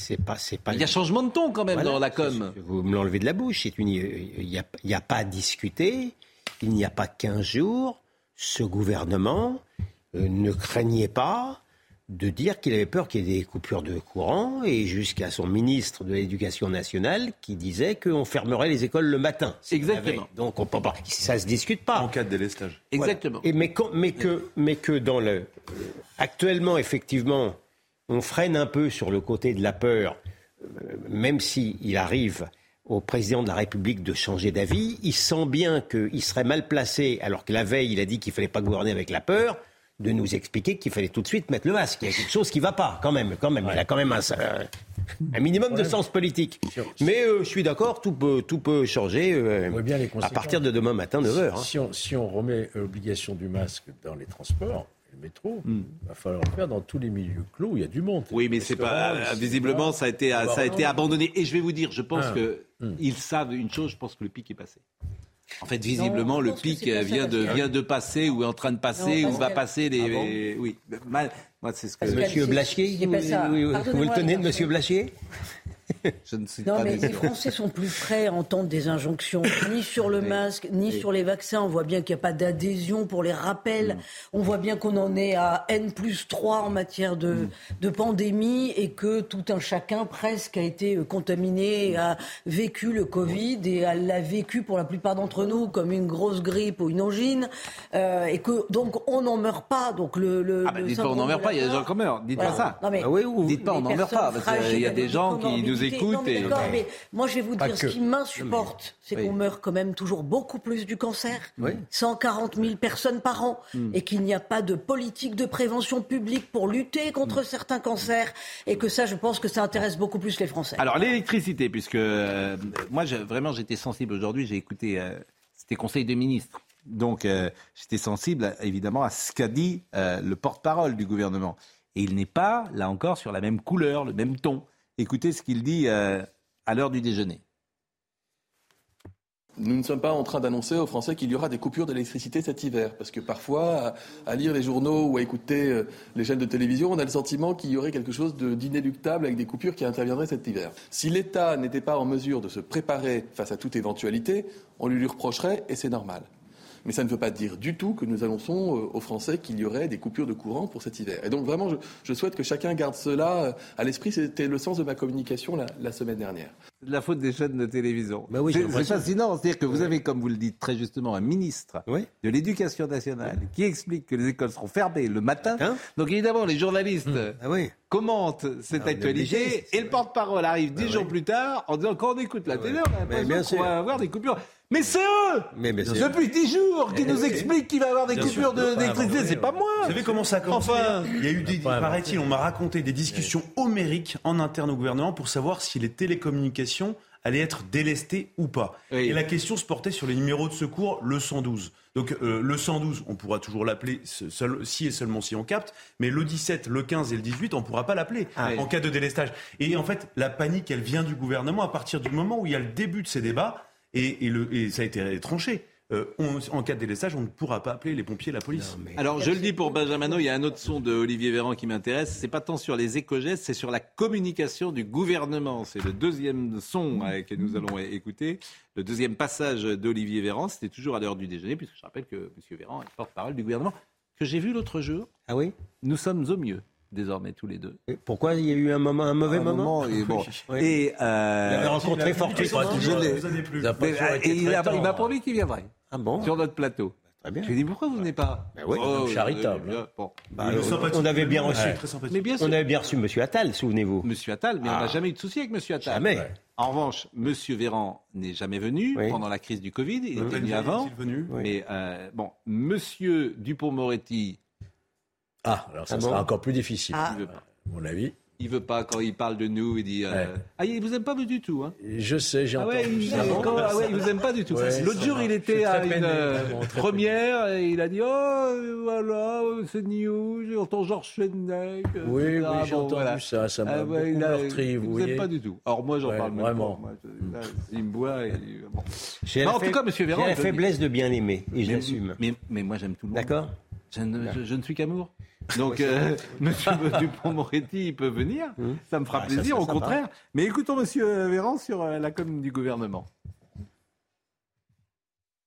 c'est pas, c'est pas. il y a changement de ton quand même Voilà, dans la com. Vous me l'enlevez de la bouche. Une, il n'y a, il y a pas à discuter. Il n'y a pas 15 jours, ce gouvernement euh, ne craignait pas de dire qu'il avait peur qu'il y ait des coupures de courant et jusqu'à son ministre de l'Éducation nationale qui disait qu'on fermerait les écoles le matin. Exactement. Donc on peut pas, ça se discute pas. En cas de délestage. Exactement. Et mais, quand- mais que, mais que dans le, actuellement effectivement, on freine un peu sur le côté de la peur, euh, même si il arrive au président de la République de changer d'avis, il sent bien qu'il serait mal placé, alors que la veille il a dit qu'il fallait pas gouverner avec la peur de nous expliquer qu'il fallait tout de suite mettre le masque. Il y a quelque chose qui va pas, quand même. Quand même. Il a quand même un, un minimum de sens politique. Mais euh, je suis d'accord, tout peut, tout peut changer euh, bien à partir de demain matin, 9h. Si, si on, si on remet l'obligation du masque dans les transports, le métro, il va falloir le faire dans tous les milieux clos où il y a du monde. Oui, mais c'est pas euh, visiblement ça a été ça a été abandonné. Et je vais vous dire, je pense Ah. que Hmm. ils savent une chose. Je pense que le pic est passé. En fait, visiblement, Non, le pic ça, vient de vient de passer ou est en train de passer Non, ou va que- passer les. Ah bon les- oui, mal- moi c'est ce que. Monsieur Blachier, oui, oui, vous le tenez. Monsieur Blachier (laughs) Je ne suis Non, pas mais les Français sont plus prêts à entendre des injonctions, ni sur le masque, ni sur les vaccins. On voit bien qu'il n'y a pas d'adhésion pour les rappels. Mm. On voit bien qu'on en est à N plus 3 en matière de, Mm. de pandémie et que tout un chacun presque a été contaminé, a vécu le Covid et l'a vécu pour la plupart d'entre nous comme une grosse grippe ou une angine. euh, et que donc on n'en meurt pas. Donc le, le, Ah bah, le dites pas on n'en meurt pas, il y a des gens qui meurent. Dites Voilà. pas ça. Non, mais Ah oui, ou- Dites pas on n'en meurt pas, parce qu'il y a des gens qui nous comorbidités. Écoutent Non, mais et. d'accord, mais moi je vais vous Pas dire, que. ce qui m'insupporte, c'est Oui. qu'on meurt quand même toujours beaucoup plus du cancer. Oui. 140 000 personnes par an. Hmm. Et qu'il n'y a pas de politique de prévention publique pour lutter contre Hmm. certains cancers. Et que ça, je pense que ça intéresse beaucoup plus les Français. Alors l'électricité, puisque euh, moi je- vraiment j'étais sensible aujourd'hui, j'ai écouté, euh, c'était Conseil des ministres, donc euh, j'étais sensible évidemment à ce qu'a dit le porte-parole du gouvernement. Et il n'est pas, là encore, sur la même couleur, le même ton. Écoutez ce qu'il dit euh, à l'heure du déjeuner. Nous ne sommes pas en train d'annoncer aux Français qu'il y aura des coupures d'électricité cet hiver, parce que parfois, à, lire les journaux ou à écouter euh, les chaînes de télévision, on a le sentiment qu'il y aurait quelque chose d'inéluctable avec des coupures qui interviendraient cet hiver. Si l'État n'était pas en mesure de se préparer face à toute éventualité, on lui, lui reprocherait, et c'est normal. Mais ça ne veut pas dire du tout que nous annonçons euh, aux Français qu'il y aurait des coupures de courant pour cet hiver. Et donc vraiment, je, souhaite que chacun garde cela euh, à l'esprit. C'était le sens de ma communication la semaine dernière. De la faute des chaînes de télévision. Bah oui, c'est fascinant, c'est-à-dire que vous avez, comme vous le dites très justement, un ministre Oui. de l'Éducation nationale qui explique que les écoles seront fermées le matin. Hein Donc évidemment, les journalistes Ah oui. commentent cette Ah, actualité et le porte-parole arrive dix Bah jours oui. plus tard en disant quand on écoute la télé, on va avoir des coupures. Mais c'est eux Mais. Depuis dix jours qui Eh nous oui. expliquent qu'il va y avoir des Bien coupures de- d'électricité, oui, c'est pas moi Vous savez comment ça a commencé Enfin. Il y a eu des, paraît-il, on m'a raconté des discussions homériques en interne au gouvernement pour savoir si les télécommunications allaient être délestées ou pas. Oui. Et la question se portait sur les numéros de secours, le 112. Donc euh, le 112, on pourra toujours l'appeler seul- si et seulement si on capte, mais le 17, le 15 et le 18, on ne pourra pas l'appeler Ah oui. en cas de délestage. Et en fait, la panique, elle vient du gouvernement à partir du moment où il y a le début de ces débats, et, et le, et ça a été tranché. Euh, on- en cas de délestage, on ne pourra pas appeler les pompiers, la police. Alors, je le dis pour Benjamin, il y a un autre son de Olivier Véran qui m'intéresse. C'est pas tant sur les éco-gestes, c'est sur la communication du gouvernement. C'est le deuxième son euh, que nous allons écouter. Le deuxième passage d'Olivier Véran, c'était toujours à l'heure du déjeuner, puisque je rappelle que M. Véran est porte-parole du gouvernement, que j'ai vu l'autre jour. Ah oui? Nous sommes au mieux, désormais, tous les deux. Et Pourquoi il y a eu un, moment, un mauvais Un moment, et bon. (laughs) Oui. Et, euh, Vous l'avez rencontré toujours euh, et il il m'a promis qu'il viendrait Ah bon sur notre plateau. Très bien. Je lui ai dit pourquoi vous venez pas Ben oui, Oh, charitable, euh, bon. Bah, est on- avait bien reçu. Ouais, très sympathique. Mais bien sûr. On avait bien reçu M. Attal, souvenez-vous. Monsieur Attal, mais on Ah. n'a jamais eu de souci avec Monsieur Attal. Jamais. En revanche, Monsieur Véran n'est jamais venu Oui. pendant la crise du Covid. Il Mmh. était venu avant. Est-il venu Oui. Mais euh, bon, Monsieur Dupont-Moretti, Ah, alors ça Ah sera bon encore plus difficile, Ah. à mon avis. Il veut pas quand il parle de nous. Il dit euh, Ouais. ah il vous aime pas du tout. Hein. Je sais, j'ai Ah entendu ouais, il, ça. quand- ah ouais, il vous aime pas du tout. Ouais, L'autre jour, va. il était à une euh, première et il a dit oh voilà c'est news, j'entends Georges euh, Oui, tout oui, ça. j'ai entendu voilà. ça, ça m'a Ah ouais, beaucoup il a- meurtri, vous il vous voyez. aime pas du tout. Alors moi, j'en Ouais, parle même vraiment. pas. Moi, je- là, il me boit. Et, bon. La en tout cas, Monsieur Véran, J'ai la faiblesse de bien aimer, et je l'assume. Mais, mais moi, j'aime tout le monde. D'accord Je ne, je- je ne suis qu'amour. (laughs) Donc, euh, (laughs) Monsieur Dupont-Moretti, il peut venir. Ça me fera Ah, ça plaisir, au sympa. contraire. Mais écoutons Monsieur Véran sur euh, la com du gouvernement.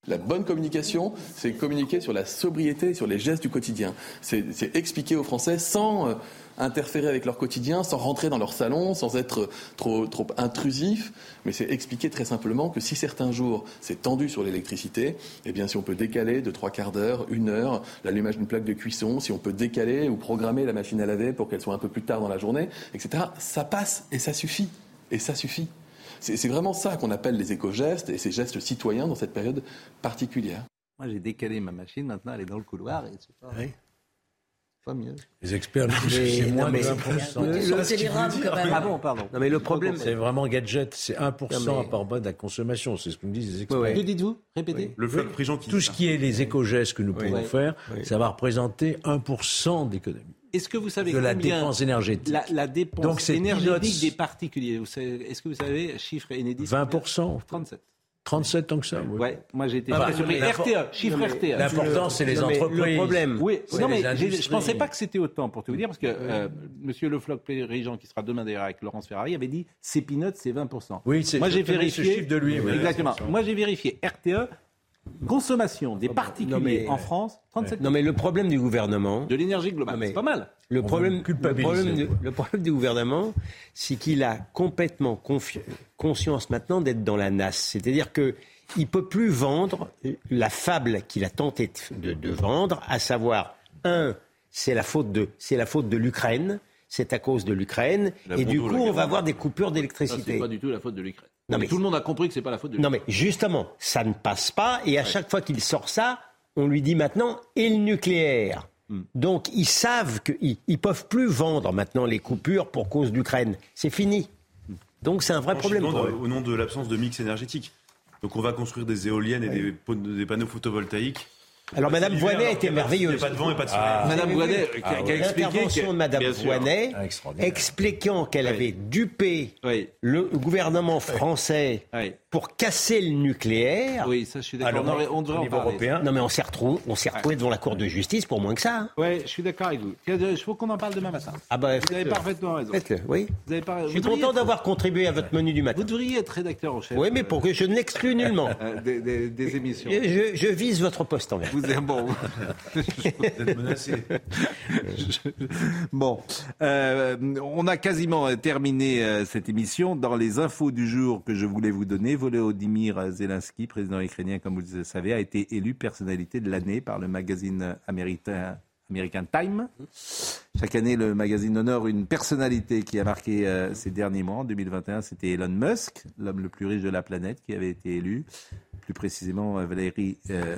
La bonne communication, c'est communiquer sur la sobriété, sur les gestes du quotidien. C'est expliquer aux Français sans euh, interférer avec leur quotidien, sans rentrer dans leur salon, sans être trop, trop intrusif. Mais c'est expliquer très simplement que si certains jours c'est tendu sur l'électricité, eh bien si on peut décaler de trois quarts d'heure, une heure, l'allumage d'une plaque de cuisson, si on peut décaler ou programmer la machine à laver pour qu'elle soit un peu plus tard dans la journée, etc., ça passe et ça suffit. Et ça suffit. C'est vraiment ça qu'on appelle les éco-gestes et ces gestes citoyens dans cette période particulière. Moi, j'ai décalé ma machine, maintenant elle est dans le couloir et c'est pas, pas mieux. Les experts disent que c'est moins de 1%. Ah bon, pardon. Non, mais le problème, c'est vraiment gadget, c'est 1% à part bas de la consommation, c'est ce que me disent les experts. Que dites-vous Répétez. Le fleuve Prigent qui Tout ce qui est les éco-gestes que nous pouvons faire, ça va représenter 1% d'économie. Est-ce que vous savez de la dépense énergétique La, la dépense Donc, c'est énergétique peanuts. des particuliers. Est-ce que vous savez, chiffre inédit 20% 37. 37 tant que ça. oui. Ouais, moi j'ai été Ah, mais RTE, chiffre RTE. l'important, c'est les entreprises. Le problème. Oui, C'est non, mais je pensais pas que c'était autant, pour tout vous dire, parce que euh, Monsieur Le Floch Périgeant, qui sera demain d'ailleurs avec Laurence Ferrari, avait dit ces peanuts, c'est 20%. Oui, c'est- moi j'ai vérifié. ce chiffre de lui, oui. Exactement. Moi j'ai vérifié RTE, consommation des particuliers mais- en France, 37 Non, mais le problème du gouvernement. De l'énergie globale, c'est pas mal. Le problème, me le, problème du, le problème du gouvernement, c'est qu'il a complètement confi- conscience maintenant d'être dans la nasse. C'est-à-dire que il peut plus vendre la fable qu'il a tenté de, de vendre, à savoir un, c'est la faute de, c'est la faute de l'Ukraine, c'est à cause de l'Ukraine, La et du coup on va avoir des coupures Ça, d'électricité. c'est pas du tout la faute de l'Ukraine. Non, mais- tout le monde a compris que c'est pas la faute de Non mais justement, ça ne passe pas et à chaque fois qu'il sort ça, on lui dit maintenant et le nucléaire. Hmm. Donc ils savent qu'ils ne peuvent plus vendre maintenant les coupures pour cause d'Ukraine. C'est fini. Donc c'est un vrai problème Franchement, pour eux. Au nom de l'absence de mix énergétique. Donc on va construire des éoliennes et des panneaux photovoltaïques. Alors Madame alors était a merveilleuse. n'y a pas de vent et pas de soleil. Vous Madame a expliqué L'intervention de Madame. Voynet Ah, expliquant qu'elle avait dupé Oui. le gouvernement français. Pour casser le nucléaire. Oui, ça je suis d'accord. Alors, On devrait- on au devrait en niveau parler. européen, Non mais on s'est retrouvé, on s'est retrouvé devant la Cour de justice pour moins que ça. hein. Ouais, je suis d'accord avec vous. Il faut qu'on en parle demain matin. Ah bah Vous avez parfaitement raison. Faites-le, oui. Vous avez Je vous suis content être- d'avoir contribué à votre menu du matin. Vous devriez être rédacteur en chef. Oui, mais pour que je ne l'exclus nullement. (laughs) euh, des, des- des émissions. Je, je vise votre poste en Vous êtes bon. D'être (laughs) menacé. bon, euh, on a quasiment terminé euh, cette émission. Dans les infos du jour que je voulais vous donner, Volodymyr Zelensky, président ukrainien, comme vous le savez, a été élu personnalité de l'année par le magazine américain. American Time. Chaque année, le magazine honore une personnalité qui a marqué euh, ces derniers mois. En 2021, c'était Elon Musk, l'homme le plus riche de la planète, qui avait été élu. Plus précisément, euh, Valérie euh,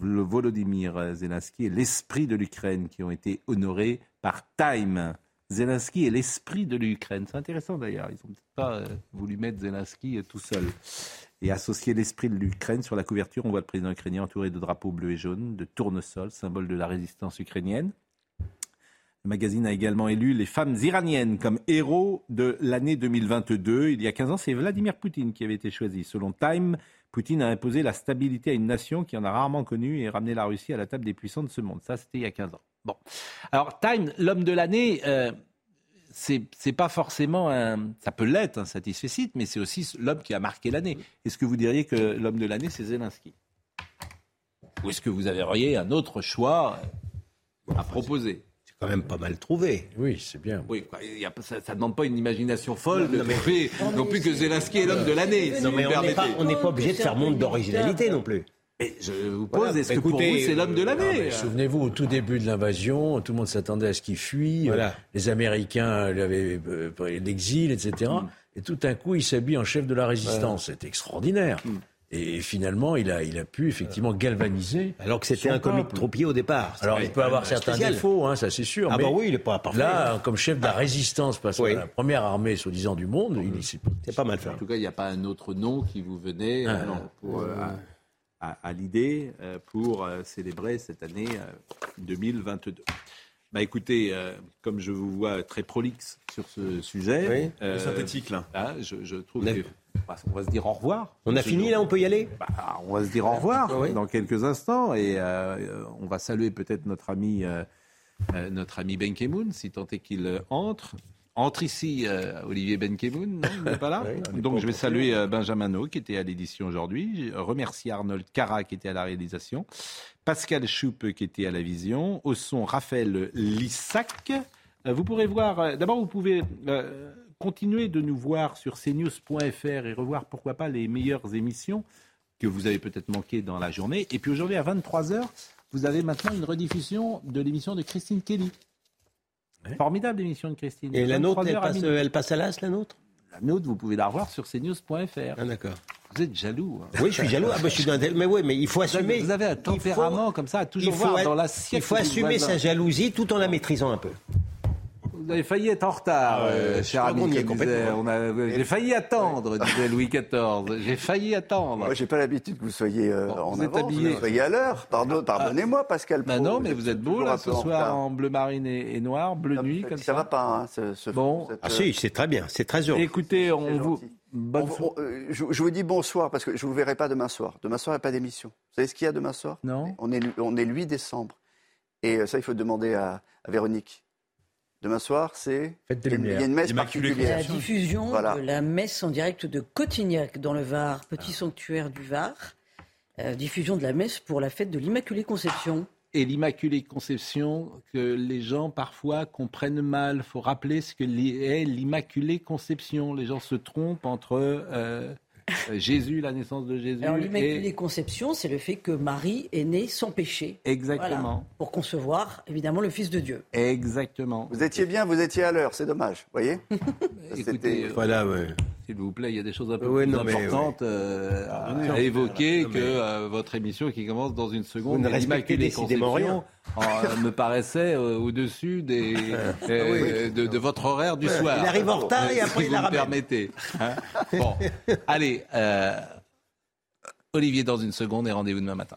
Volodymyr Zelensky et l'esprit de l'Ukraine qui ont été honorés par Time. Zelensky et l'esprit de l'Ukraine. C'est intéressant d'ailleurs. Ils n'ont peut-être pas euh, voulu mettre Zelensky euh, tout seul. Et associer l'esprit de l'Ukraine sur la couverture, on voit le président ukrainien entouré de drapeaux bleus et jaunes, de tournesols, symbole de la résistance ukrainienne. Le magazine a également élu les femmes iraniennes comme héros de l'année 2022. Il y a 15 ans, c'est Vladimir Poutine qui avait été choisi. Selon Time, Poutine a imposé la stabilité à une nation qui en a rarement connu et ramené la Russie à la table des puissants de ce monde. Ça, c'était il y a 15 ans. Bon. Alors, Time, l'homme de l'année, euh, c'est pas forcément un. Ça peut l'être, un satisfait mais c'est aussi l'homme qui a marqué l'année. Est-ce que vous diriez que l'homme de l'année, c'est Zelensky? Ou est-ce que vous avez un autre choix à proposer? C'est quand même pas mal trouvé. Oui, c'est bien. Oui, quoi, il y a- ça ne demande pas une imagination folle de Non, mais- trouver non plus que Zelensky est l'homme de l'année. si Non, vous mais me on n'est pas, permettez. on n'est pas obligé de faire montre d'originalité non plus. Mais je vous pose, Voilà. est-ce que pour Écoutez, vous, c'est l'homme de Non, l'année mais Souvenez-vous, au tout début de l'invasion, tout le monde s'attendait à ce qu'il fuit. Voilà. Euh, Les Américains lui avaient euh, pris l'exil, etc. Mm. Et tout d'un coup, il s'habille en chef de la résistance. C'est extraordinaire. Mm. Et finalement, il a, il a pu effectivement galvaniser. Alors que c'était un comique peuple. troupier au départ. Alors, il peut avoir certains spécial. défauts, hein, ça c'est sûr. Ah mais bah oui, il n'est pas parfait. Là, comme chef de la résistance, parce que Oui. la première armée, soi-disant, du monde, il s'est C'est pas mal fait. En tout cas, il n'y a pas un autre nom qui vous venait euh, pour, euh, à, l'idée euh, pour euh, célébrer cette année euh, 2022. Bah écoutez, euh, comme je vous vois très prolixe sur ce sujet, Oui. Synthétique, là. là, je, je trouve On a- que bah, on va se dire au revoir. On a fini là, on peut y aller? Bah, on va se dire au revoir Oui. dans quelques instants et euh, euh, on va saluer peut-être notre ami, euh, euh, notre ami Ben Kemoun, si tant est qu'il euh, entre. Entre ici euh, Olivier Benkemoun, non, il n'est pas là. (laughs) Oui, Donc je vais saluer euh, Benjamin No, qui était à l'édition aujourd'hui. Je remercie Arnold Cara, qui était à la réalisation. Pascal Choupe, qui était à la vision. Au son, Raphaël Lissac. Euh, Vous pourrez voir, euh, d'abord vous pouvez continuer de nous voir sur cnews.fr et revoir pourquoi pas les meilleures émissions que vous avez peut-être manquées dans la journée. Et puis aujourd'hui à 23h, vous avez maintenant une rediffusion de l'émission de Christine Kelly. Formidable émission de Christine. Et la nôtre, 23 elle passe, elle passe à l'as, la nôtre? La nôtre, vous pouvez la revoir sur cnews.fr. Ah, d'accord. Vous êtes jaloux. hein. Oui, je suis jaloux. Ah, bah, je suis Mais oui, mais il faut assumer. Vous avez un tempérament comme ça, à toujours voir dans l'assiette. Il faut assumer voisin. sa jalousie tout en la maîtrisant un peu. Vous avez failli être en retard, Ah, euh, cher ami. disait, on a- J'ai failli attendre, disait Louis XIV. J'ai failli attendre. Moi, j'ai pas l'habitude que vous soyez euh, en vous êtes avance, habillé. vous soyez à l'heure. Pardon, pardonnez-moi, Pascal. Bah Pro, non, mais vous êtes beau là ce soir en bleu marine et, et noir, bleu nuit comme Ça ça. va pas, hein, ce, ce- Bon. cette, Ah euh, si, c'est très bien, c'est très heureux. Écoutez, on vous. Bonne on- on- euh, je, je vous dis bonsoir parce que je vous verrai pas demain soir. Demain soir, il n'y a pas d'émission. Vous savez ce qu'il y a demain soir? Non. On est, on est le 8 décembre. Et euh, ça, il faut demander à, à Véronique. Demain soir, c'est. Fête des il y a une- Il y a Lumières. une messe Immaculée particulière. La diffusion Voilà. de la messe en direct de Cotignac dans le Var, petit Ah. sanctuaire du Var. Euh, diffusion de la messe pour la fête de l'Immaculée Conception. Et l'Immaculée Conception, que les gens parfois comprennent mal. Il faut rappeler ce que est l'Immaculée Conception. Les gens se trompent entre euh, Jésus, la naissance de Jésus, Alors l'Immaculée et Conception, c'est le fait que Marie est née sans péché. Exactement. Voilà, pour concevoir évidemment le Fils de Dieu. Exactement. Vous étiez bien, vous étiez à l'heure, c'est dommage. Vous voyez (laughs) Écoutez, c'était- euh, Voilà, ouais. S'il vous plaît, il y a des choses un peu plus non, importantes euh, à, évoquer Non, mais- que euh, votre émission qui commence dans une seconde. Vous ne respectez décidément Conception, euh, me paraissait euh, au-dessus des, (laughs) euh, de, de votre horaire du soir. il arrive en retard et si après, il vous la ramène. permettez. hein. (laughs) bon, allez, Olivier dans une seconde et rendez-vous demain matin.